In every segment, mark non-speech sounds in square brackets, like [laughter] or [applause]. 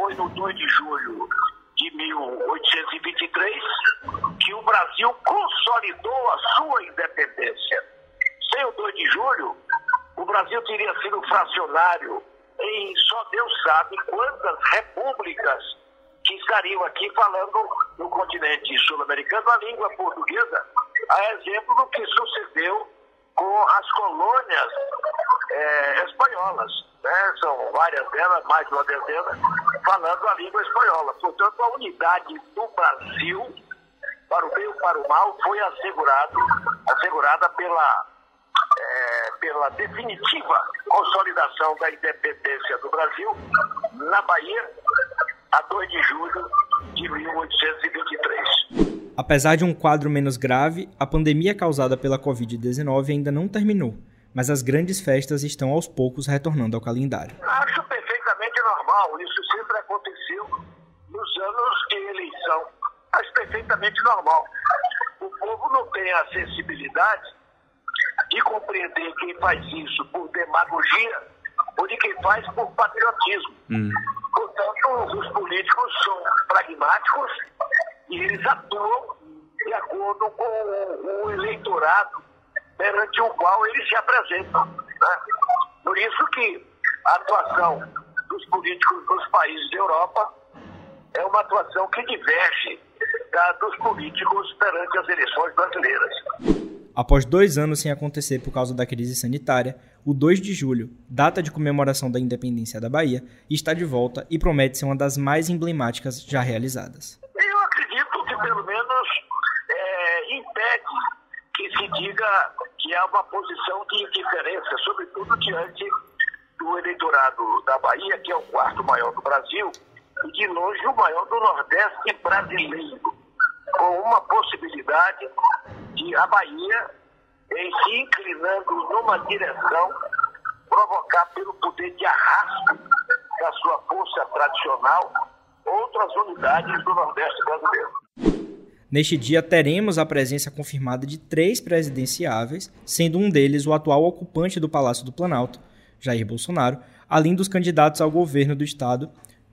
foi no 2 de julho de 1823 que o Brasil consolidou a sua independência. Sem o 2 de julho, o Brasil teria sido fracionário em só Deus sabe quantas repúblicas que estariam aqui falando no continente sul-americano a língua portuguesa, a exemplo do que sucedeu com as colônias é, espanholas. Né? São várias delas, mais de uma dezena, falando a língua espanhola. Portanto, a unidade do Brasil, para o bem ou para o mal, foi assegurado, assegurada pela, é, pela definitiva consolidação da independência do Brasil na Bahia, a 2 de julho de 1823. Apesar de um quadro menos grave, a pandemia causada pela Covid-19 ainda não terminou, mas as grandes festas estão aos poucos retornando ao calendário. Acho perfeitamente normal, isso sempre aconteceu nos anos de eleição. Acho perfeitamente normal. O povo não tem a sensibilidade de compreender quem faz isso por demagogia ou de quem faz por patriotismo. Hum. Portanto, os políticos são pragmáticos e eles atuam de acordo com o eleitorado perante o qual eles se apresentam. Né? Por isso que a atuação dos políticos dos países da Europa é uma atuação que diverge da dos políticos perante as eleições brasileiras. Após dois anos sem acontecer por causa da crise sanitária, o 2 de julho, data de comemoração da independência da Bahia, está de volta e promete ser uma das mais emblemáticas já realizadas. Eu acredito que pelo menos é, impede que se diga que há uma posição de indiferença, sobretudo diante do eleitorado da Bahia, que é o quarto maior do Brasil, e de longe o maior do Nordeste brasileiro, com uma possibilidade de a Bahia em se inclinando numa direção provocar pelo poder de arrasto da sua força tradicional outras unidades do Nordeste brasileiro. Neste dia teremos a presença confirmada de três presidenciáveis, sendo um deles o atual ocupante do Palácio do Planalto, Jair Bolsonaro, além dos candidatos ao governo do estado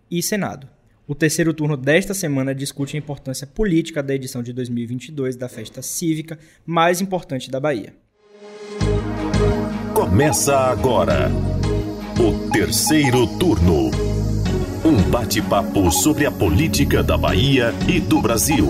e Senado. O terceiro turno desta semana discute a importância política da edição de 2022 da festa cívica mais importante da Bahia. Começa agora o terceiro turno. Um bate-papo sobre a política da Bahia e do Brasil.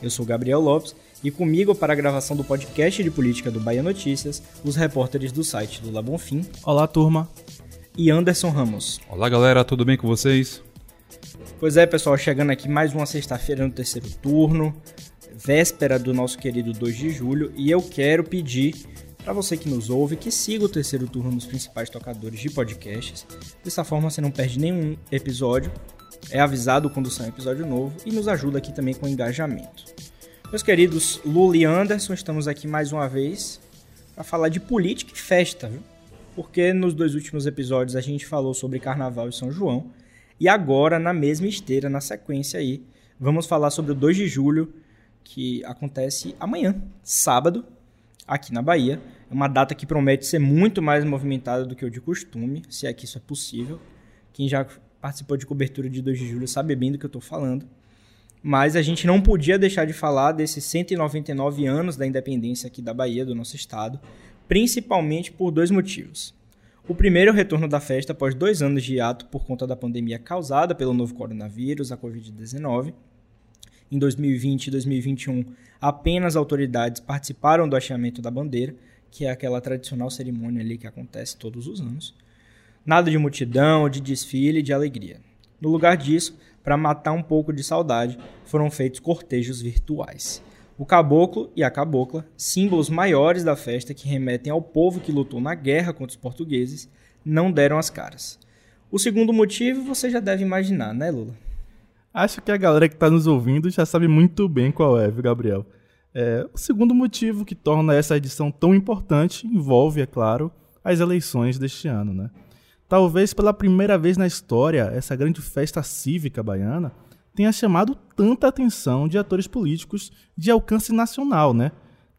Eu sou Gabriel Lopes e comigo para a gravação do podcast de política do Bahia Notícias, os repórteres do site Lula Bonfim. Olá, turma. E Anderson Ramos. Olá, galera, tudo bem com vocês? Pois é, pessoal, chegando aqui mais uma sexta-feira no terceiro turno, véspera do nosso querido 2 de julho, e eu quero pedir para você que nos ouve que siga o terceiro turno nos principais tocadores de podcasts. Dessa forma você não perde nenhum episódio, é avisado quando sai um episódio novo e nos ajuda aqui também com engajamento. Meus queridos Lula e Anderson, estamos aqui mais uma vez para falar de política e festa, viu? Porque nos dois últimos episódios a gente falou sobre Carnaval e São João, e agora, na mesma esteira, na sequência aí, vamos falar sobre o 2 de julho, que acontece amanhã, sábado, aqui na Bahia. É uma data que promete ser muito mais movimentada do que o de costume, se é que isso é possível. Quem já participou de cobertura de 2 de julho sabe bem do que eu estou falando. Mas a gente não podia deixar de falar desses 199 anos da independência aqui da Bahia, do nosso estado, principalmente por dois motivos. O primeiro é o retorno da festa após dois anos de hiato por conta da pandemia causada pelo novo coronavírus, a Covid-19. Em 2020 e 2021, apenas autoridades participaram do hasteamento da bandeira, que é aquela tradicional cerimônia ali que acontece todos os anos. Nada de multidão, de desfile, de alegria. No lugar disso, para matar um pouco de saudade, foram feitos cortejos virtuais. O caboclo e a cabocla, símbolos maiores da festa que remetem ao povo que lutou na guerra contra os portugueses, não deram as caras. O segundo motivo você já deve imaginar, né, Lula? Acho que a galera que está nos ouvindo já sabe muito bem qual é, viu, Gabriel? É, o segundo motivo que torna essa edição tão importante envolve, é claro, as eleições deste ano, né? Talvez pela primeira vez na história, essa grande festa cívica baiana tenha chamado tanta atenção de atores políticos de alcance nacional, né?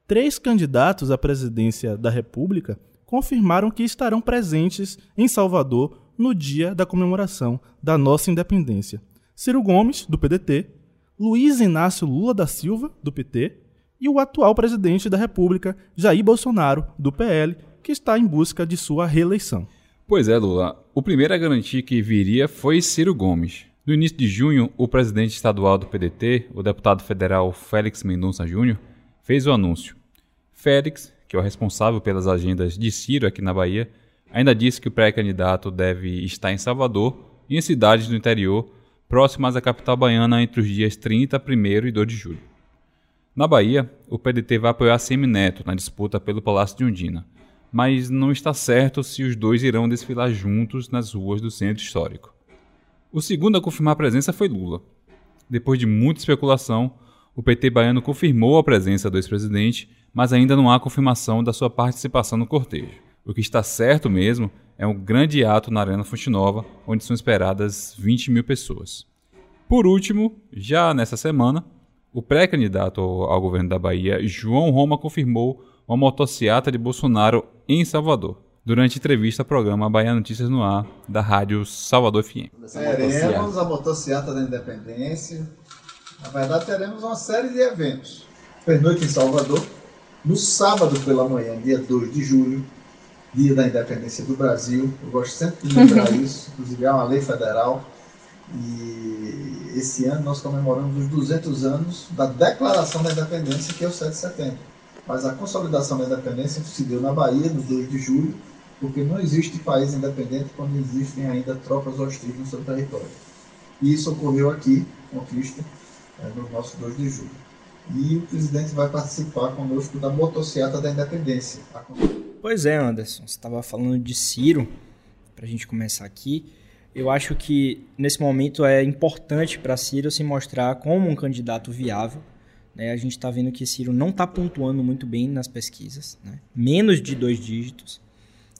três candidatos à presidência da República confirmaram que estarão presentes em Salvador no dia da comemoração da nossa independência. Ciro Gomes, do PDT, Luiz Inácio Lula da Silva, do PT, e o atual presidente da República, Jair Bolsonaro, do PL, que está em busca de sua reeleição. Pois é, Lula. O primeiro a garantir que viria foi Ciro Gomes. No início de junho, o presidente estadual do PDT, o deputado federal Félix Mendonça Júnior, fez o anúncio. Félix, que é o responsável pelas agendas de Ciro aqui na Bahia, ainda disse que o pré-candidato deve estar em Salvador e em cidades do interior próximas à capital baiana entre os dias 30, 1 e 2 de julho. Na Bahia, o PDT vai apoiar Semineto na disputa pelo Palácio de Undina, mas não está certo se os dois irão desfilar juntos nas ruas do centro histórico. O segundo a confirmar a presença foi Lula. Depois de muita especulação, o PT baiano confirmou a presença do ex-presidente, mas ainda não há confirmação da sua participação no cortejo. O que está certo mesmo é um grande ato na Arena Fonte Nova, onde são esperadas 20 mil pessoas. Por último, já nessa semana, o pré-candidato ao governo da Bahia, João Roma, confirmou uma motociata de Bolsonaro em Salvador, durante entrevista ao programa Bahia Notícias no Ar, da rádio Salvador FM. Teremos a motociata da Independência. Na verdade, teremos uma série de eventos. Pernoite em Salvador, no sábado pela manhã, dia 2 de julho, dia da independência do Brasil. Eu gosto sempre de lembrar [laughs] isso, inclusive é uma lei federal. E esse ano nós comemoramos os 200 anos da Declaração da Independência, que é o 7 de setembro. Mas a consolidação da independência se deu na Bahia, no 2 de julho, porque não existe país independente quando existem ainda tropas hostis no seu território. E isso ocorreu aqui, conquista, é, no nosso 2 de julho. E o presidente vai participar conosco da motociata da independência. Pois é, Anderson, você estava falando de Ciro, para a gente começar aqui. Eu acho que nesse momento é importante para Ciro se mostrar como um candidato viável. Né? A gente está vendo que Ciro não está pontuando muito bem nas pesquisas, né? menos de dois dígitos.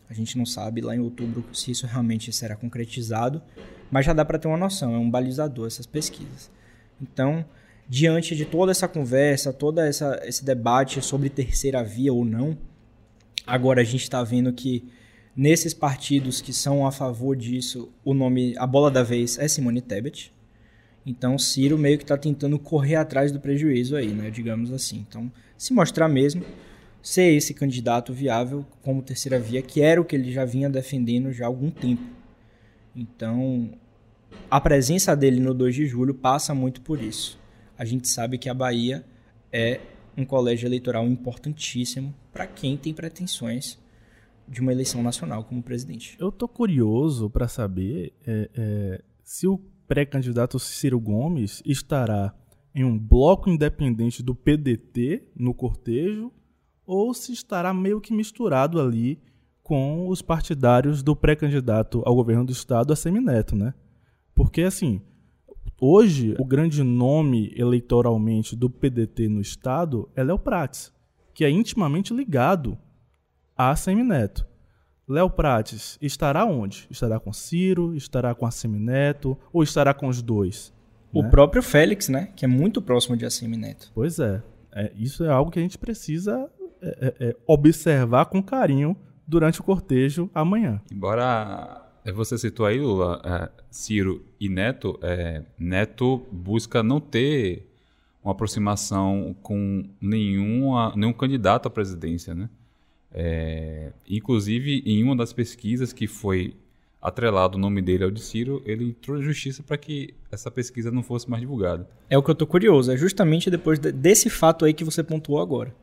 A gente não sabe lá em outubro se isso realmente será concretizado, mas já dá para ter uma noção, é um balizador essas pesquisas. Então, diante de toda essa conversa, todo essa, esse debate sobre terceira via ou não, agora a gente está vendo que nesses partidos que são a favor disso, o nome, a bola da vez é Simone Tebet. Então, Ciro meio que está tentando correr atrás do prejuízo aí, né? Digamos assim. Então, se mostrar mesmo ser esse candidato viável como terceira via, que era o que ele já vinha defendendo já há algum tempo. Então, a presença dele no 2 de julho passa muito por isso. A gente sabe que a Bahia é um colégio eleitoral importantíssimo para quem tem pretensões de uma eleição nacional como presidente. Eu tô curioso para saber é, é, se o pré-candidato Ciro Gomes estará em um bloco independente do PDT no cortejo ou se estará meio que misturado ali com os partidários do pré-candidato ao governo do estado, a Semineto, né? Porque assim, hoje o grande nome eleitoralmente do PDT no estado é Léo Prates, que é intimamente ligado a Semineto. Léo Prates estará onde? Estará com Ciro? Estará com a Semineto? Ou estará com os dois? O né? próprio Félix, né? Que é muito próximo de Assemineto. Pois é. é. Isso é algo que a gente precisa é, é, é observar com carinho durante o cortejo amanhã. Embora você citou aí, Lula, é, Ciro e Neto, Neto busca não ter uma aproximação com nenhuma, nenhum candidato à presidência, né? É, inclusive, em uma das pesquisas que foi atrelado o nome dele ao de Ciro, ele entrou na justiça para que essa pesquisa não fosse mais divulgada. É o que eu tô curioso, é justamente depois desse fato aí que você pontuou agora.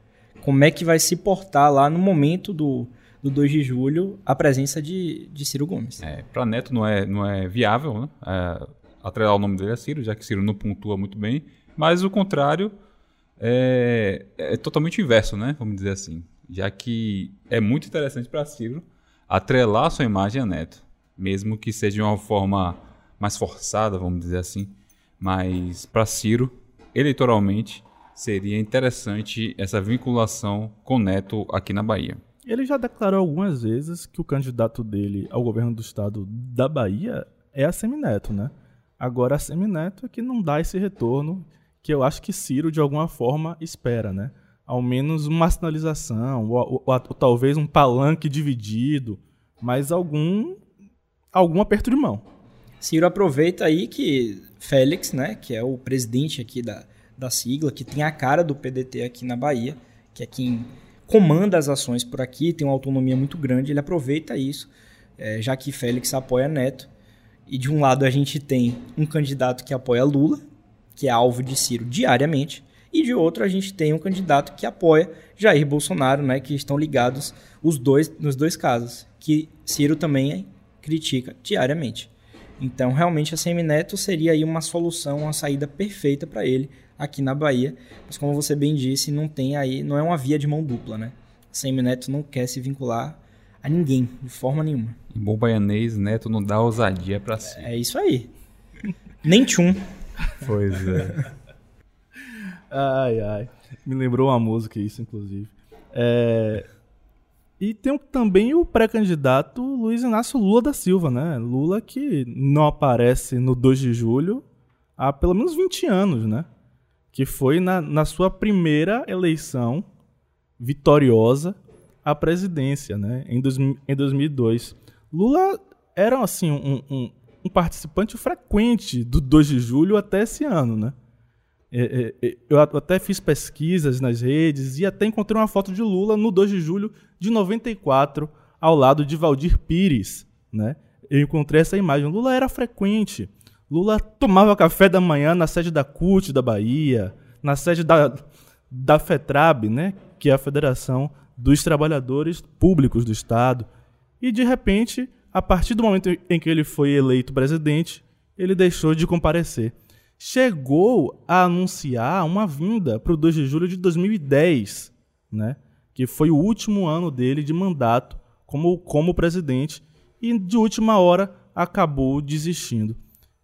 Como é que vai se portar lá no momento do, do 2 de julho a presença de, de Ciro Gomes? É, para Neto não é, não é viável né? É, atrelar o nome dele a Ciro, já que Ciro não pontua muito bem, mas o contrário é, é totalmente inverso, né? Vamos dizer assim já que é muito interessante para Ciro atrelar sua imagem a Neto, mesmo que seja de uma forma mais forçada, vamos dizer assim, mas para Ciro, eleitoralmente, seria interessante essa vinculação com Neto aqui na Bahia. Ele já declarou algumas vezes que o candidato dele ao governo do estado da Bahia é a Semineto, né? Agora a Semineto é que não dá esse retorno que eu acho que Ciro de alguma forma espera, né? ao menos uma sinalização, ou, ou, ou, talvez um palanque dividido, mas algum algum aperto de mão. Ciro aproveita aí que Félix, né, que é o presidente aqui da, da sigla, que tem a cara do PDT aqui na Bahia, que é quem comanda as ações por aqui, tem uma autonomia muito grande, ele aproveita isso, é, já que Félix apoia Neto. E de um lado a gente tem um candidato que apoia Lula, que é alvo de Ciro diariamente, e de outro a gente tem um candidato que apoia Jair Bolsonaro, né, que estão ligados os dois nos dois casos, que Ciro também critica diariamente. Então, realmente a Semineto seria aí uma solução, uma saída perfeita para ele aqui na Bahia. Mas como você bem disse, não tem aí, não é uma via de mão dupla, né? Semineto não quer se vincular a ninguém, de forma nenhuma. Em bom baianês, Neto não dá ousadia para si. É isso aí. Nem tchum. Pois é. [laughs] ai, ai. Me lembrou uma música isso, inclusive. É... E tem também o pré-candidato Luiz Inácio Lula da Silva, né? Lula que não aparece no 2 de julho há pelo menos 20 anos, né? Que foi na, na sua primeira eleição vitoriosa à presidência, né? Em, dois, em 2002. Lula era, assim, um, um, um participante frequente do 2 de julho até esse ano, né? É, é, é, eu até fiz pesquisas nas redes e até encontrei uma foto de Lula no 2 de julho de 94, ao lado de Valdir Pires. Né? Eu encontrei essa imagem. Lula era frequente. Lula tomava café da manhã na sede da CUT da Bahia, na sede da, da FETRAB, né? que é a Federação dos Trabalhadores Públicos do Estado. E, de repente, a partir do momento em que ele foi eleito presidente, ele deixou de comparecer chegou a anunciar uma vinda para o 2 de julho de 2010, né? que foi o último ano dele de mandato como, como presidente, e de última hora acabou desistindo.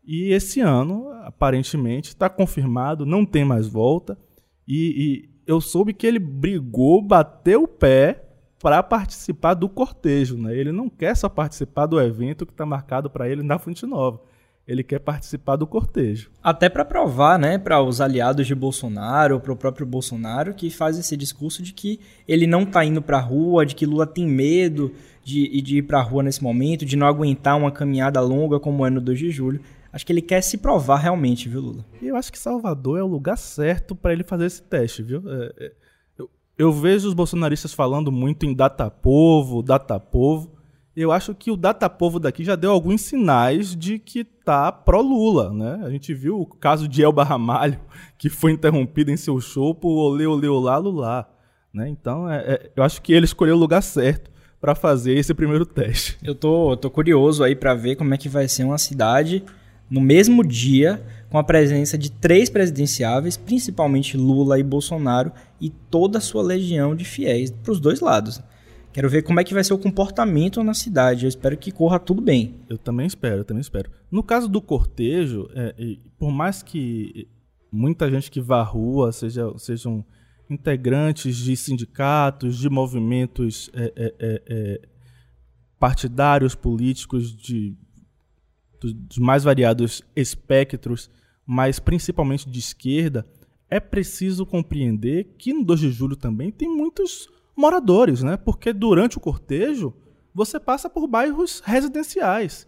E esse ano, aparentemente, está confirmado, não tem mais volta, e, e eu soube que ele brigou, bateu o pé para participar do cortejo. Né? Ele não quer só participar do evento que está marcado para ele na Fonte Nova ele quer participar do cortejo. Até para provar, né, para os aliados de Bolsonaro, para o próprio Bolsonaro, que faz esse discurso de que ele não está indo para a rua, de que Lula tem medo de, de ir para a rua nesse momento, de não aguentar uma caminhada longa como é no 2 de julho. Acho que ele quer se provar realmente, viu, Lula? Eu acho que Salvador é o lugar certo para ele fazer esse teste, viu? É, é, eu, eu vejo os bolsonaristas falando muito em data povo, data povo eu acho que o Datapovo daqui já deu alguns sinais de que tá pró-Lula, né? A gente viu o caso de Elba Ramalho, [laughs] que foi interrompido em seu show por olê, olê, olá, lulá. Né? Então, é, é, eu acho que ele escolheu o lugar certo para fazer esse primeiro teste. Eu tô, tô curioso aí para ver como é que vai ser uma cidade no mesmo dia com a presença de três presidenciáveis, principalmente Lula e Bolsonaro, e toda a sua legião de fiéis para os dois lados. Quero ver como é que vai ser o comportamento na cidade. Eu espero que corra tudo bem. Eu também espero, eu também espero. No caso do cortejo, é, por mais que muita gente que vá à rua seja, sejam integrantes de sindicatos, de movimentos é, é, é, é partidários, políticos, de, dos mais variados espectros, mas principalmente de esquerda, é preciso compreender que no 2 de julho também tem muitos moradores, né? Porque durante o cortejo você passa por bairros residenciais.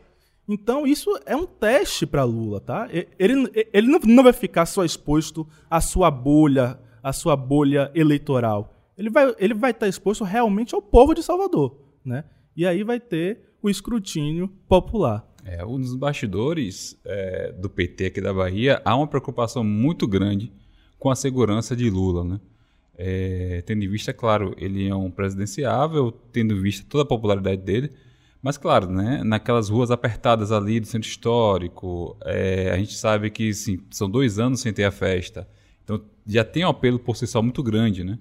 Então isso é um teste para Lula, tá? Ele, ele não vai ficar só exposto à sua bolha, à sua bolha eleitoral. Ele vai, ele vai estar exposto realmente ao povo de Salvador, né? E aí vai ter o escrutínio popular. É, um dos bastidores é, do PT aqui da Bahia há uma preocupação muito grande com a segurança de Lula, né? É, tendo em vista, claro, ele é um presidenciável, tendo em vista toda a popularidade dele, mas claro, né, naquelas ruas apertadas ali do centro histórico, é, a gente sabe que sim, são dois anos sem ter a festa, então já tem um apelo por si só muito grande, né?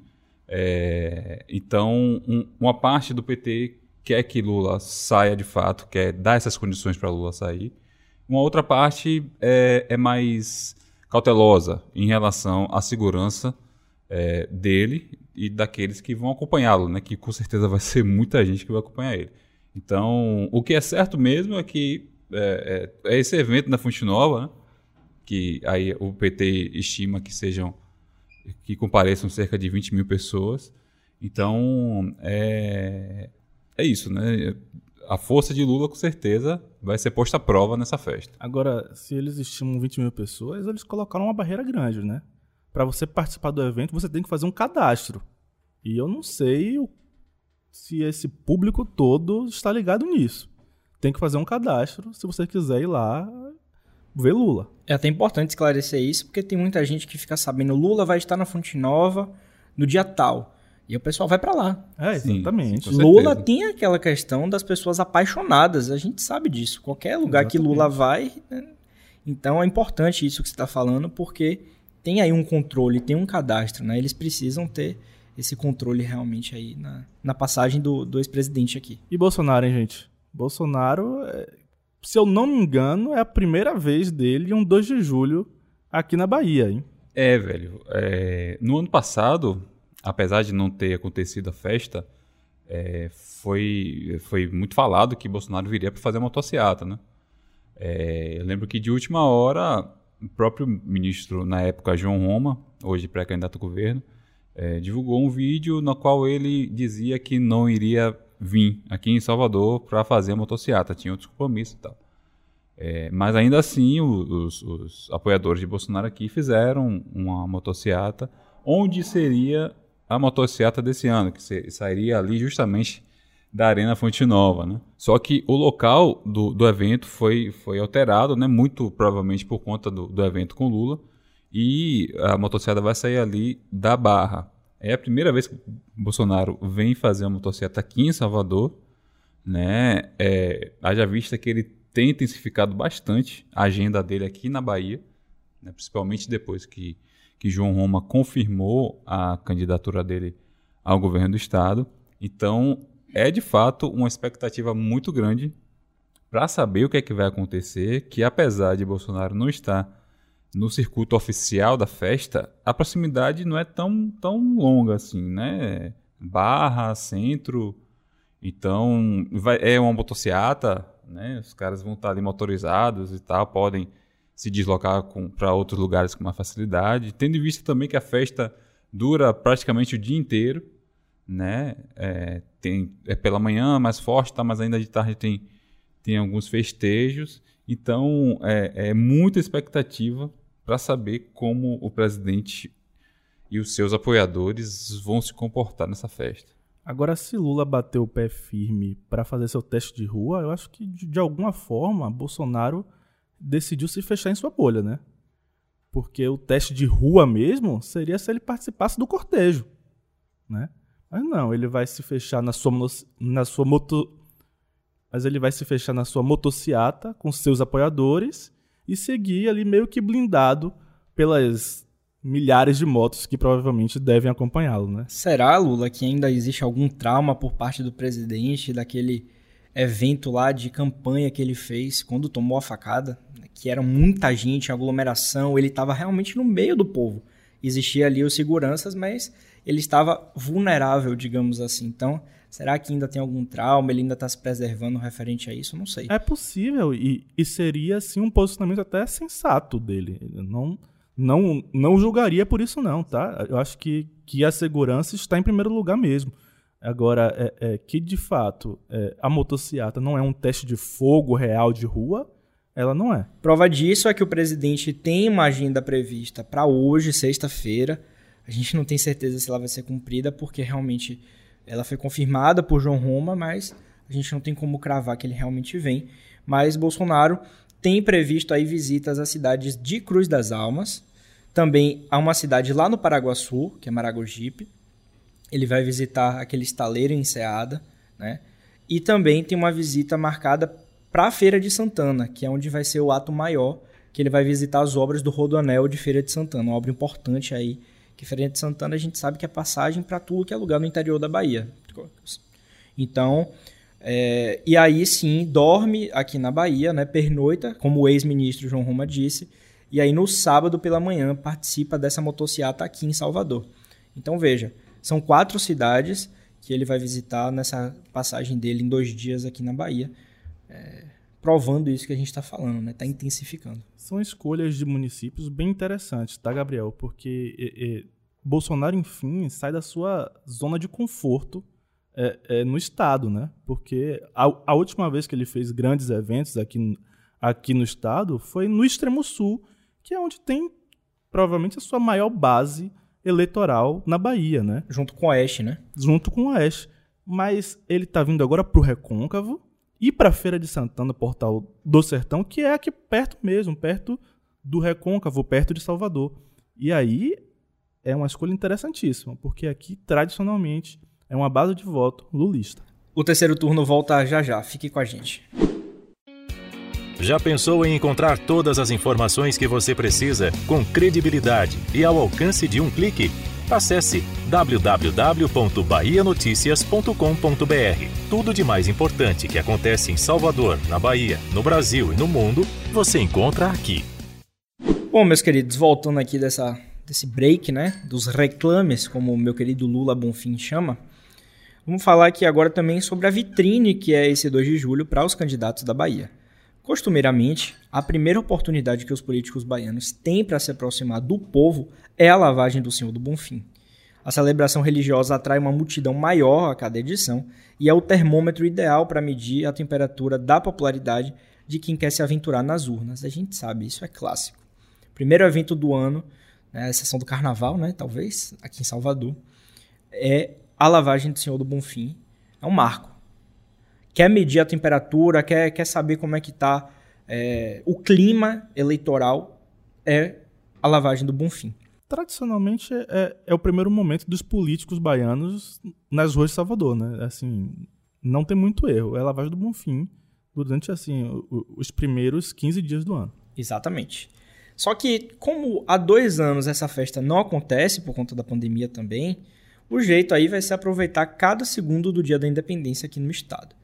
É, então, um, uma parte do PT quer que Lula saia de fato, quer dar essas condições para Lula sair. Uma outra parte é, é mais cautelosa em relação à segurança é, dele e daqueles que vão acompanhá-lo, né? Que com certeza vai ser muita gente que vai acompanhar ele. Então, o que é certo mesmo é que é, é, é esse evento na Fonte Nova, né? que aí o PT estima que sejam que compareçam cerca de 20 mil pessoas. Então, é, é isso, né? A força de Lula, com certeza, vai ser posta à prova nessa festa. Agora, se eles estimam 20 mil pessoas, eles colocaram uma barreira grande, né? Para você participar do evento, você tem que fazer um cadastro. E eu não sei se esse público todo está ligado nisso. Tem que fazer um cadastro se você quiser ir lá ver Lula. É até importante esclarecer isso, porque tem muita gente que fica sabendo Lula vai estar na Fonte Nova no dia tal. E o pessoal vai para lá. É, exatamente. Sim, Lula tem aquela questão das pessoas apaixonadas, a gente sabe disso. Qualquer lugar que Lula vai. né? Então é importante isso que você está falando, porque tem aí um controle, tem um cadastro, né? Eles precisam ter esse controle realmente aí na, na passagem do, do ex-presidente aqui. E Bolsonaro, hein, gente? Bolsonaro, é, se eu não me engano, é a primeira vez dele um 2 de julho aqui na Bahia, hein? É, velho. é, no ano passado, apesar de não ter acontecido a festa, é, foi, foi muito falado que Bolsonaro viria para fazer a motociata, né? É, eu lembro que de última hora, o próprio ministro, na época, João Roma, hoje pré-candidato ao governo, é, divulgou um vídeo no qual ele dizia que não iria vir aqui em Salvador para fazer a motociata, tinha outros compromissos e tal. É, mas ainda assim, os, os apoiadores de Bolsonaro aqui fizeram uma motociata, onde seria a motociata desse ano, que sairia ali justamente da Arena Fonte Nova, né? Só que o local do, do evento foi, foi alterado, né? Muito provavelmente por conta do, do evento com Lula. E a motocicleta vai sair ali da Barra. É a primeira vez que Bolsonaro vem fazer uma motocicleta aqui em Salvador, né? É, haja vista que ele tem intensificado bastante a agenda dele aqui na Bahia, né? principalmente depois que, que João Roma confirmou a candidatura dele ao governo do estado. Então, é de fato uma expectativa muito grande para saber o que é que vai acontecer, que apesar de Bolsonaro não estar no circuito oficial da festa, a proximidade não é tão, tão longa assim, né? Barra, centro, então vai- é uma motociata, né? Os caras vão estar ali motorizados e tal, podem se deslocar para outros lugares com mais facilidade, tendo em vista também que a festa dura praticamente o dia inteiro, né? É, tem, é pela manhã mais forte, tá? mas ainda de tarde tem, tem alguns festejos. Então é, é muita expectativa para saber como o presidente e os seus apoiadores vão se comportar nessa festa. Agora, se Lula bater o pé firme para fazer seu teste de rua, eu acho que de, de alguma forma Bolsonaro decidiu se fechar em sua bolha, né? Porque o teste de rua mesmo seria se ele participasse do cortejo, né? Mas não, ele vai se fechar na sua, na sua moto. Mas ele vai se fechar na sua motociata com seus apoiadores e seguir ali meio que blindado pelas milhares de motos que provavelmente devem acompanhá-lo, né? Será, Lula, que ainda existe algum trauma por parte do presidente daquele evento lá de campanha que ele fez quando tomou a facada? Que era muita gente, aglomeração, ele estava realmente no meio do povo. Existia ali os seguranças, mas ele estava vulnerável, digamos assim. Então, será que ainda tem algum trauma? Ele ainda está se preservando referente a isso? Não sei. É possível e, e seria assim um posicionamento até sensato dele. Não não não julgaria por isso não, tá? Eu acho que, que a segurança está em primeiro lugar mesmo. Agora é, é que de fato é, a motociata não é um teste de fogo real de rua, ela não é. Prova disso é que o presidente tem uma agenda prevista para hoje, sexta-feira. A gente não tem certeza se ela vai ser cumprida, porque realmente ela foi confirmada por João Roma, mas a gente não tem como cravar que ele realmente vem. Mas Bolsonaro tem previsto aí visitas às cidades de Cruz das Almas, também a uma cidade lá no Paraguaçu, que é Maragogipe. Ele vai visitar aquele estaleiro em Enseada, né? E também tem uma visita marcada para a Feira de Santana, que é onde vai ser o ato maior, que ele vai visitar as obras do Rodoanel de Feira de Santana, uma obra importante aí, que Feira de Santana a gente sabe que é passagem para tudo que é lugar no interior da Bahia. Então, é, e aí sim, dorme aqui na Bahia, né, pernoita, como o ex-ministro João Roma disse, e aí no sábado pela manhã participa dessa motociata aqui em Salvador. Então veja, são quatro cidades que ele vai visitar nessa passagem dele em dois dias aqui na Bahia, é, provando isso que a gente está falando, né? Está intensificando. São escolhas de municípios bem interessantes, tá, Gabriel? Porque é, é, Bolsonaro, enfim, sai da sua zona de conforto é, é, no Estado, né? Porque a, a, última vez que ele fez grandes eventos aqui, aqui no Estado foi no Extremo Sul, que é onde tem provavelmente a sua maior base eleitoral na Bahia, né? Junto com o Oeste, né? Junto com o Oeste. Mas ele está vindo agora para o Recôncavo e para a Feira de Santana, Portal do Sertão, que é aqui perto mesmo, perto do Recôncavo, perto de Salvador. E aí é uma escolha interessantíssima, porque aqui, tradicionalmente, é uma base de voto lulista. O terceiro turno volta já já, fique com a gente. Já pensou em encontrar todas as informações que você precisa com credibilidade e ao alcance de um clique? Acesse www.bahianoticias.com.br. Tudo de mais importante que acontece em Salvador, na Bahia, no Brasil e no mundo, você encontra aqui. Bom, meus queridos, voltando aqui dessa, desse break, né? Dos reclames, como o meu querido Lula Bonfim chama. Vamos falar aqui agora também sobre a vitrine que é esse 2 de julho para os candidatos da Bahia. Costumeiramente, a primeira oportunidade que os políticos baianos têm para se aproximar do povo é a lavagem do Senhor do Bonfim. A celebração religiosa atrai uma multidão maior a cada edição e é o termômetro ideal para medir a temperatura da popularidade de quem quer se aventurar nas urnas. A gente sabe, isso é clássico primeiro evento do ano, né, a exceção do carnaval, né, talvez, aqui em Salvador, é a lavagem do Senhor do Bonfim. É um marco. Quer medir a temperatura, quer, quer saber como é que está é, o clima eleitoral, é a lavagem do Bonfim. Tradicionalmente é, é o primeiro momento dos políticos baianos nas ruas de Salvador, né? Assim, não tem muito erro. É a lavagem do Bonfim durante assim os primeiros 15 dias do ano. Exatamente. Só que, como há dois anos essa festa não acontece por conta da pandemia também, o jeito aí vai ser aproveitar cada segundo do dia da independência aqui no estado.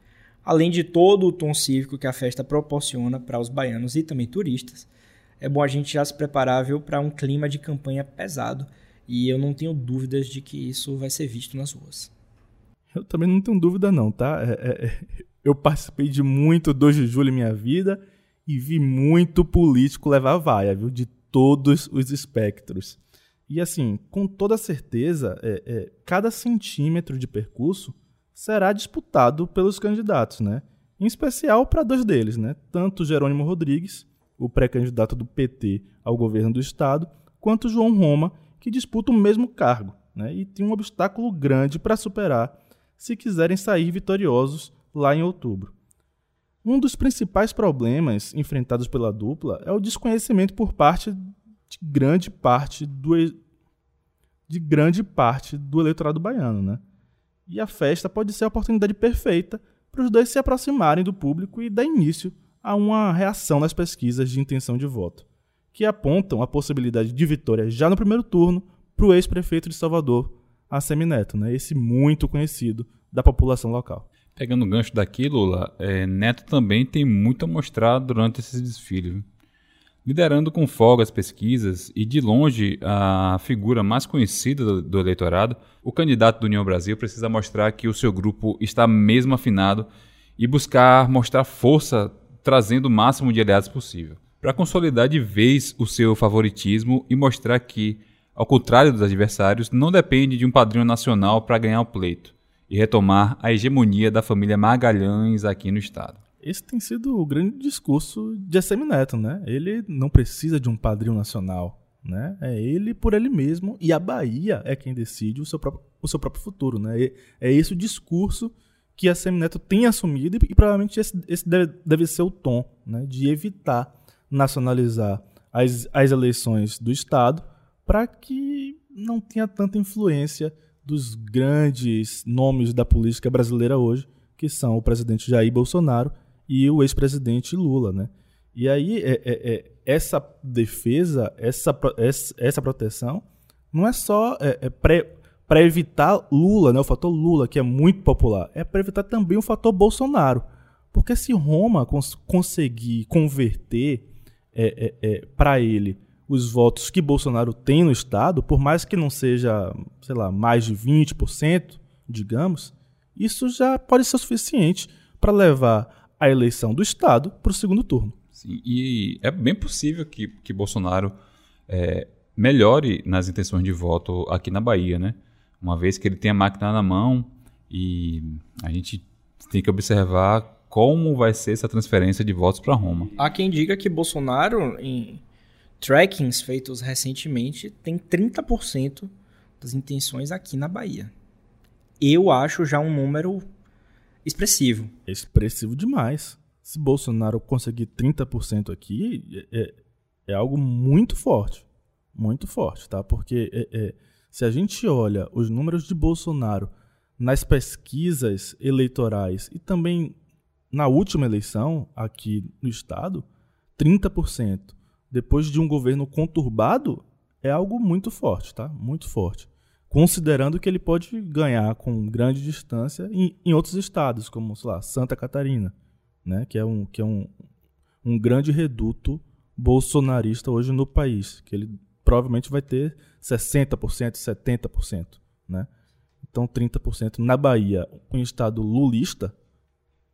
Além de todo o tom cívico que a festa proporciona para os baianos e também turistas, é bom a gente já se preparar para um clima de campanha pesado e eu não tenho dúvidas de que isso vai ser visto nas ruas. Eu também não tenho dúvida não, tá? É, é, é eu participei de muito 2 de julho em minha vida e vi muito político levar vaia, viu? De todos os espectros. E assim, com toda certeza, é, é, cada centímetro de percurso será disputado pelos candidatos, né? Em especial para dois deles, né? Tanto Jerônimo Rodrigues, o pré-candidato do PT ao governo do estado, quanto João Roma, que disputa o mesmo cargo, né? E tem um obstáculo grande para superar se quiserem sair vitoriosos lá em outubro. Um dos principais problemas enfrentados pela dupla é o desconhecimento por parte de grande parte do de grande parte do eleitorado baiano, né? E a festa pode ser a oportunidade perfeita para os dois se aproximarem do público e dar início a uma reação nas pesquisas de intenção de voto, que apontam a possibilidade de vitória já no primeiro turno para o ex-prefeito de Salvador, Assemineto, né? esse muito conhecido da população local. Pegando o gancho daqui, Lula, é, Neto também tem muito a mostrar durante esse desfile. Liderando com folga as pesquisas e de longe a figura mais conhecida do, do eleitorado, o candidato do União Brasil precisa mostrar que o seu grupo está mesmo afinado e buscar mostrar força trazendo o máximo de aliados possível, para consolidar de vez o seu favoritismo e mostrar que, ao contrário dos adversários, não depende de um padrinho nacional para ganhar o pleito e retomar a hegemonia da família Magalhães aqui no estado. Esse tem sido o grande discurso de ACM Neto, né? Ele não precisa de um padrinho nacional, né? É ele por ele mesmo e a Bahia é quem decide o seu próprio, o seu próprio futuro, né? E é esse o discurso que a ACM Neto tem assumido e, e provavelmente esse, esse deve, deve, ser o tom, né? De evitar nacionalizar as, as eleições do Estado para que não tenha tanta influência dos grandes nomes da política brasileira hoje, que são o presidente Jair Bolsonaro e o ex-presidente Lula, né? E aí é, é, é, essa defesa, essa, essa proteção, não é só é, é para evitar Lula, né, o fator Lula, que é muito popular, é para evitar também o fator Bolsonaro. Porque se Roma cons conseguir converter para ele os votos que Bolsonaro tem no Estado, por mais que não seja, sei lá, mais de 20%, digamos, isso já pode ser suficiente para levar a eleição do Estado para o segundo turno. Sim, e é bem possível que, que Bolsonaro é, melhore nas intenções de voto aqui na Bahia, né? Uma vez que ele tem a máquina na mão e a gente tem que observar como vai ser essa transferência de votos para Roma. Há quem diga que Bolsonaro, em trackings feitos recentemente, tem 30% das intenções aqui na Bahia. Eu acho já um número expressivo. Expressivo demais. Se Bolsonaro conseguir 30% aqui, é, é, algo muito forte. Muito forte, tá? Porque é, é, se a gente olha os números de Bolsonaro nas pesquisas eleitorais e também na última eleição aqui no estado, 30%, depois de um governo conturbado, é algo muito forte, tá? Muito forte. Considerando que ele pode ganhar com grande distância em, em outros estados, como, sei lá, Santa Catarina, né? Que é um, que é um, um grande reduto bolsonarista hoje no país, que ele provavelmente vai ter 60%, 70%, né? Então 30% na Bahia, um estado lulista,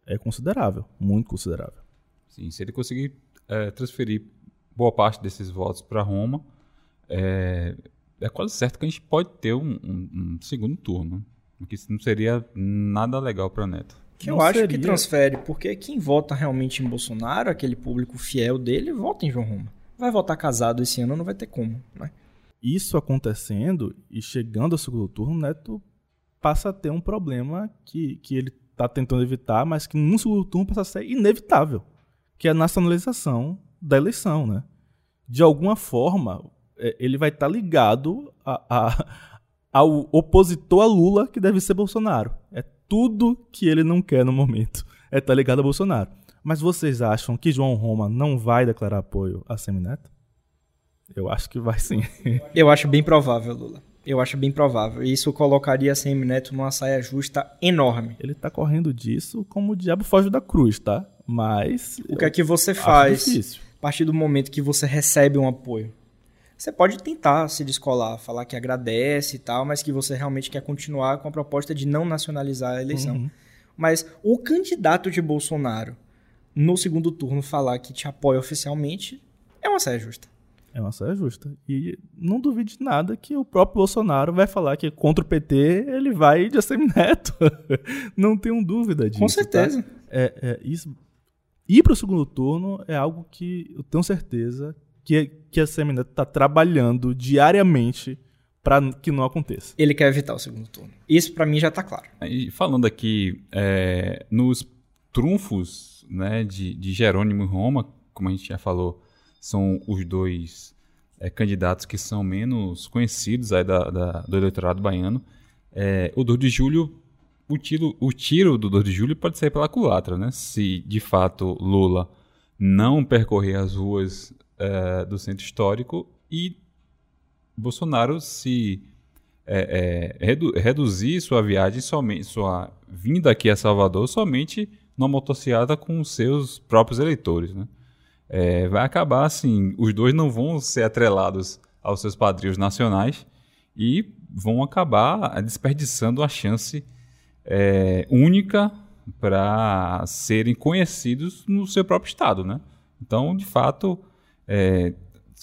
é considerável, muito considerável. Sim, se ele conseguir é, transferir boa parte desses votos para Roma, é, é, quase certo que a gente pode ter um, um, um segundo turno, o que não seria nada legal para Neto. Que eu acho que transfere, porque quem vota realmente em Bolsonaro, aquele público fiel dele, vota em João Roma. Vai votar casado esse ano, não vai ter como, né? Isso acontecendo e chegando ao segundo turno, Neto passa a ter um problema que, que ele está tentando evitar, mas que no segundo turno passa a ser inevitável, que é a nacionalização da eleição, né? De alguma forma, ele vai estar tá ligado a, a, ao opositor a Lula, que deve ser Bolsonaro. É tudo que ele não quer no momento. É estar tá ligado a Bolsonaro. Mas vocês acham que João Roma não vai declarar apoio a Semineto? Eu acho que vai sim. [laughs] Eu acho bem provável, Lula. Eu acho bem provável. Isso colocaria Semineto numa saia justa enorme. Ele tá correndo disso como o diabo foge da cruz, tá? Mas. O que é que você faz a partir do momento que você recebe um apoio? Você pode tentar se descolar, falar que agradece e tal, mas que você realmente quer continuar com a proposta de não nacionalizar a eleição. Uhum. Mas o candidato de Bolsonaro no segundo turno falar que te apoia oficialmente é uma saia justa. É uma saia justa. E não duvide nada que o próprio Bolsonaro vai falar que contra o PT ele vai de Neto. [laughs] não tenho dúvida disso. Com certeza. Tá? É, é, isso, ir para o segundo turno é algo que eu tenho certeza que, que a Semineto está trabalhando diariamente para que não aconteça. Ele quer evitar o segundo turno. Isso para mim já está claro. E falando aqui é, nos trunfos né, de, de Jerônimo e Roma, como a gente já falou, são os dois é, candidatos que são menos conhecidos aí da, da do eleitorado baiano. É, o 2 de julho, o tiro, o tiro do 2 de julho pode sair pela culatra, né? Se de fato Lula não percorrer as ruas é, do centro histórico e Bolsonaro se é, é, redu reduzir sua viagem somente, sua vinda aqui a Salvador somente numa motocicleta com seus próprios eleitores, né? é, vai acabar assim, os dois não vão ser atrelados aos seus padrinhos nacionais e vão acabar desperdiçando a chance única para serem conhecidos no seu próprio estado, né? Então, de fato, é,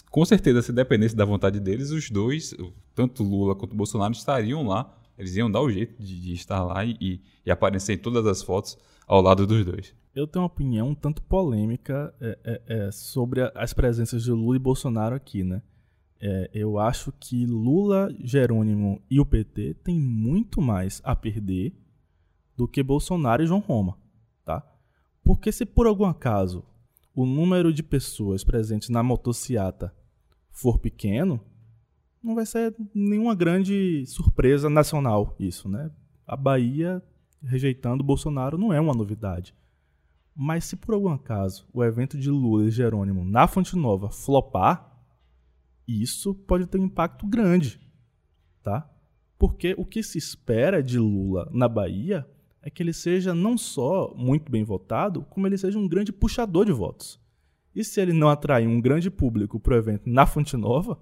com certeza, se dependesse da vontade deles, os dois, tanto Lula quanto Bolsonaro, estariam lá. Eles iam dar o jeito de, de estar lá e, e aparecer em todas as fotos ao lado dos dois eu tenho uma opinião um tanto polêmica é, é, é, sobre as presenças de Lula e Bolsonaro aqui, né? É, eu acho que Lula, Jerônimo e o PT têm muito mais a perder do que Bolsonaro e João Roma, tá? Porque se por algum acaso o número de pessoas presentes na motociata for pequeno, não vai ser nenhuma grande surpresa nacional isso, né? A Bahia rejeitando Bolsonaro não é uma novidade. Mas se por algum acaso o evento de Lula e Jerônimo na Fonte Nova flopar, isso pode ter um impacto grande, tá? Porque o que se espera de Lula na Bahia é que ele seja não só muito bem votado, como ele seja um grande puxador de votos. E se ele não atrair um grande público para o evento na Fonte Nova,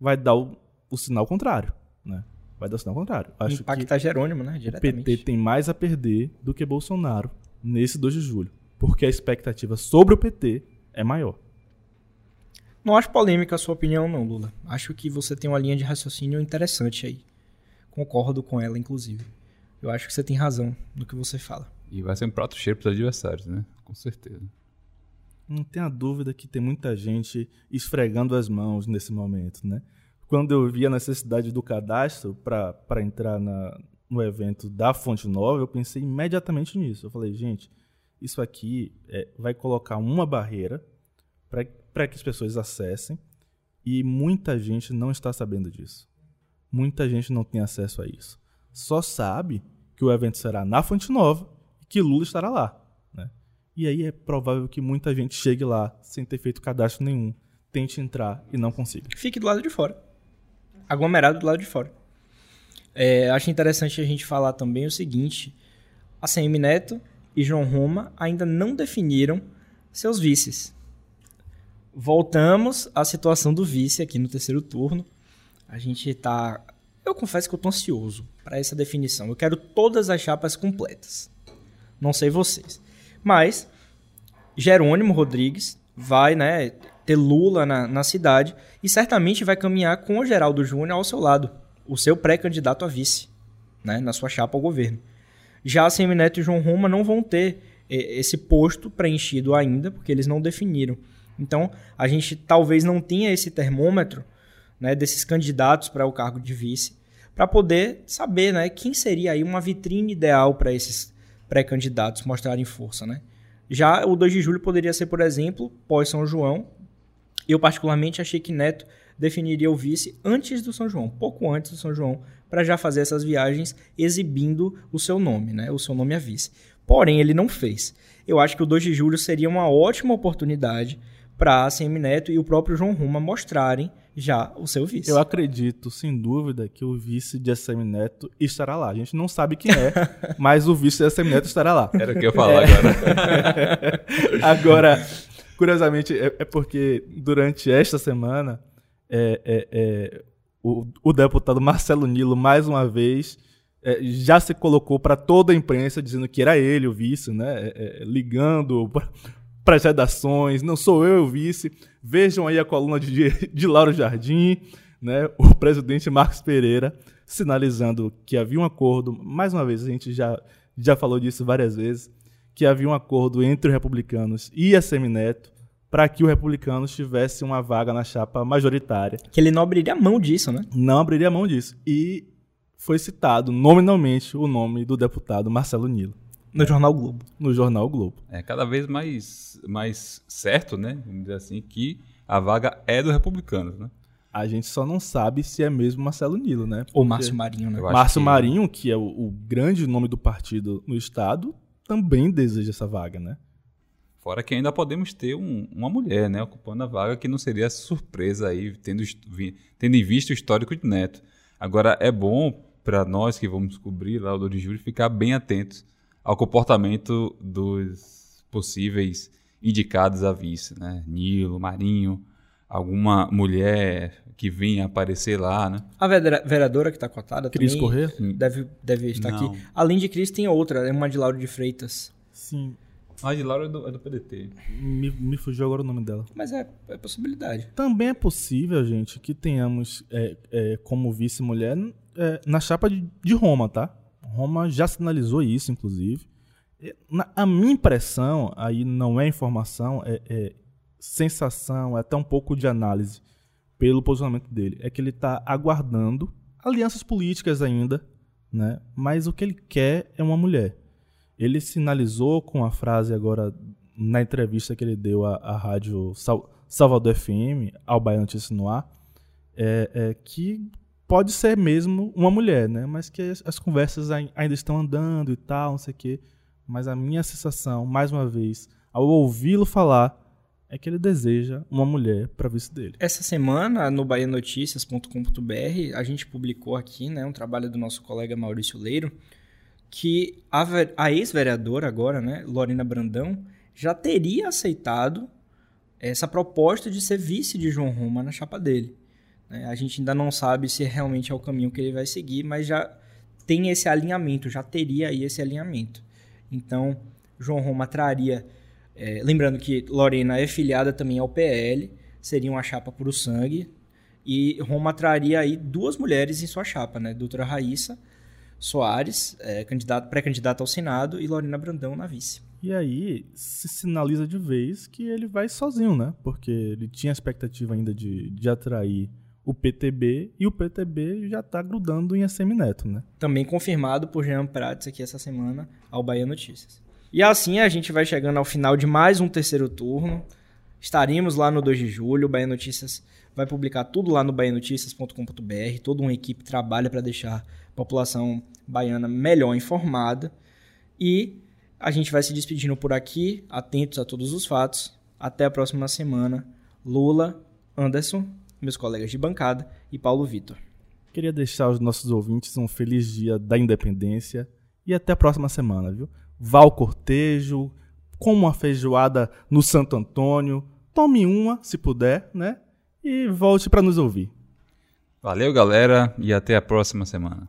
vai dar o, o sinal contrário, né? Vai dar o sinal contrário. Acho Impacta Jerônimo, né? O PT tem mais a perder do que Bolsonaro nesse 2 de julho porque a expectativa sobre o PT é maior. Não acho polêmica a sua opinião, não, Lula. Acho que você tem uma linha de raciocínio interessante aí. Concordo com ela, inclusive. Eu acho que você tem razão no que você fala. E vai ser um prato cheio para os adversários, né? Com certeza. Não tenha dúvida que tem muita gente esfregando as mãos nesse momento, né? Quando eu vi a necessidade do cadastro para entrar na, no evento da Fonte Nova, eu pensei imediatamente nisso. Eu falei, gente, isso aqui é, vai colocar uma barreira para que as pessoas acessem e muita gente não está sabendo disso. Muita gente não tem acesso a isso. Só sabe que o evento será na Fonte Nova e que Lula estará lá. E aí é provável que muita gente chegue lá sem ter feito cadastro nenhum, tente entrar e não consiga. Fique do lado de fora. Aglomerado do lado de fora. É, acho interessante a gente falar também o seguinte: a CM Neto e João Roma ainda não definiram seus vices. Voltamos à situação do vice aqui no terceiro turno. A gente está. Eu confesso que eu tô ansioso para essa definição. Eu quero todas as chapas completas. Não sei vocês. Mas Jerônimo Rodrigues vai né, ter Lula na, na cidade e certamente vai caminhar com o Geraldo Júnior ao seu lado, o seu pré-candidato a vice, né, na sua chapa ao governo. Já a Semineto e João Roma não vão ter esse posto preenchido ainda, porque eles não definiram. Então, a gente talvez não tenha esse termômetro né, desses candidatos para o cargo de vice, para poder saber né, quem seria aí uma vitrine ideal para esses pré-candidatos mostrarem força, né? Já o 2 de julho poderia ser, por exemplo, pós São João. Eu particularmente achei que Neto definiria o vice antes do São João, pouco antes do São João, para já fazer essas viagens exibindo o seu nome, né? O seu nome a vice. Porém, ele não fez. Eu acho que o 2 de julho seria uma ótima oportunidade para a Neto e o próprio João Ruma mostrarem já o seu vice. Eu acredito, sem dúvida, que o vice de ACM Neto estará lá. A gente não sabe quem é, [laughs] mas o vice de ACM Neto estará lá. Era o que eu ia falar é. agora. [laughs] agora, curiosamente, é, é, porque durante esta semana, é, é, é o, o, deputado Marcelo Nilo, mais uma vez, é, já se colocou para toda a imprensa dizendo que era ele o vice, né? ligando para as redações, não sou eu o vice. Vejam aí a coluna de, de Lauro Jardim, né, o presidente Marcos Pereira, sinalizando que havia um acordo, mais uma vez, a gente já, já falou disso várias vezes, que havia um acordo entre os republicanos e a Semineto para que o republicanos tivesse uma vaga na chapa majoritária. Que ele não abriria mão disso, né? Não abriria mão disso. E foi citado nominalmente o nome do deputado Marcelo Nilo. No Jornal Globo. No Jornal Globo. É cada vez mais, mais certo, né? Vamos dizer assim, que a vaga é do republicano, né? A gente só não sabe se é mesmo Marcelo Nilo, né? Porque Ou Márcio Marinho, né? Márcio que... Marinho, que é o, o, grande nome do partido no estado, também deseja essa vaga, né? Fora que ainda podemos ter um, uma mulher, né? Ocupando a vaga, que não seria surpresa aí, tendo, tendo em vista o histórico de Neto. Agora, é bom para nós que vamos descobrir lá o 2 de julho ficar bem atentos ao comportamento dos possíveis indicados a vice, né? Nilo, Marinho, alguma mulher que vinha aparecer lá, né? A vereadora que está cotada Cris também Corrêa? deve, deve estar Não. aqui. Além de Cris, tem outra, é uma de Lauro de Freitas. Sim. A de Lauro é do, é do PDT. Me, me, fugiu agora o nome dela. Mas é, é possibilidade. Também é possível, gente, que tenhamos é, é, como vice-mulher é, na chapa de, de Roma, tá? Roma já sinalizou isso, inclusive. a minha impressão, aí não é informação, é, é sensação, é até um pouco de análise pelo posicionamento dele. É que ele está aguardando alianças políticas ainda, né? mas o que ele quer é uma mulher. Ele sinalizou com a frase agora na entrevista que ele deu à, à rádio Sal, Salvador FM, ao Bahia Notícias no Ar, é, é, que pode ser mesmo uma mulher, né? Mas que as, as conversas ainda estão andando e tal, não sei o quê. Mas a minha sensação, mais uma vez, ao ouvi-lo falar, é que ele deseja uma mulher para vice dele. Essa semana, no bahianoticias.com.br, a gente publicou aqui, né, um trabalho do nosso colega Maurício Leiro, que a, a ex-vereadora agora, né, Lorena Brandão, já teria aceitado essa proposta de ser vice de João Roma na chapa dele. Né? A gente ainda não sabe se realmente é o caminho que ele vai seguir, mas já tem esse alinhamento, já teria aí esse alinhamento. Então, João Roma traria. É, lembrando que Lorena é filiada também ao PL, seria uma chapa puro sangue. E Roma traria aí duas mulheres em sua chapa, né? Doutora Raíssa Soares, é, pré-candidata ao Senado, e Lorena Brandão na vice. E aí se sinaliza de vez que ele vai sozinho, né? Porque ele tinha a expectativa ainda de, de atrair o PTB e o PTB já está grudando em Assemineto, né? Também confirmado por Jean Prats aqui essa semana ao Bahia Notícias. E assim a gente vai chegando ao final de mais um terceiro turno. Estaremos lá no 2 de julho. O Bahia Notícias vai publicar tudo lá no baianoticias.com.br. Toda uma equipe trabalha para deixar a população baiana melhor informada. E a gente vai se despedindo por aqui, atentos a todos os fatos. Até a próxima semana. Lula, Anderson, meus colegas de bancada e Paulo Vitor. Queria deixar aos nossos ouvintes um feliz dia da independência e até a próxima semana, viu? vá ao cortejo, coma uma feijoada no Santo Antônio, tome uma, se puder, né? E volte para nos ouvir. Valeu, galera, e até a próxima semana.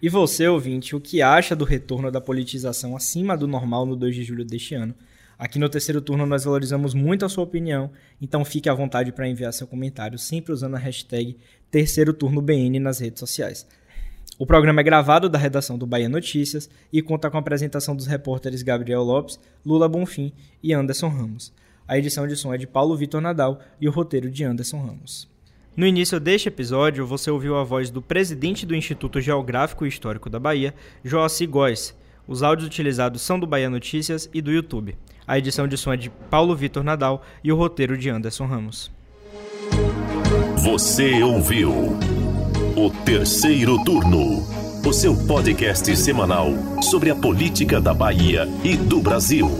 E você, ouvinte, o que acha do retorno da politização acima do normal no 2 de julho deste ano? Aqui no terceiro turno nós valorizamos muito a sua opinião, então fique à vontade para enviar seu comentário, sempre usando a hashtag terceiro turno BN nas redes sociais. O programa é gravado da redação do Bahia Notícias e conta com a apresentação dos repórteres Gabriel Lopes, Lula Bonfim e Anderson Ramos. A edição de som é de Paulo Vitor Nadal e o roteiro de Anderson Ramos. No início deste episódio, você ouviu a voz do presidente do Instituto Geográfico e Histórico da Bahia, Joaci Góes. Os áudios utilizados são do Bahia Notícias e do YouTube. A edição de som é de Paulo Vitor Nadal e o roteiro de Anderson Ramos. Você ouviu o Terceiro Turno, o seu podcast semanal sobre a política da Bahia e do Brasil.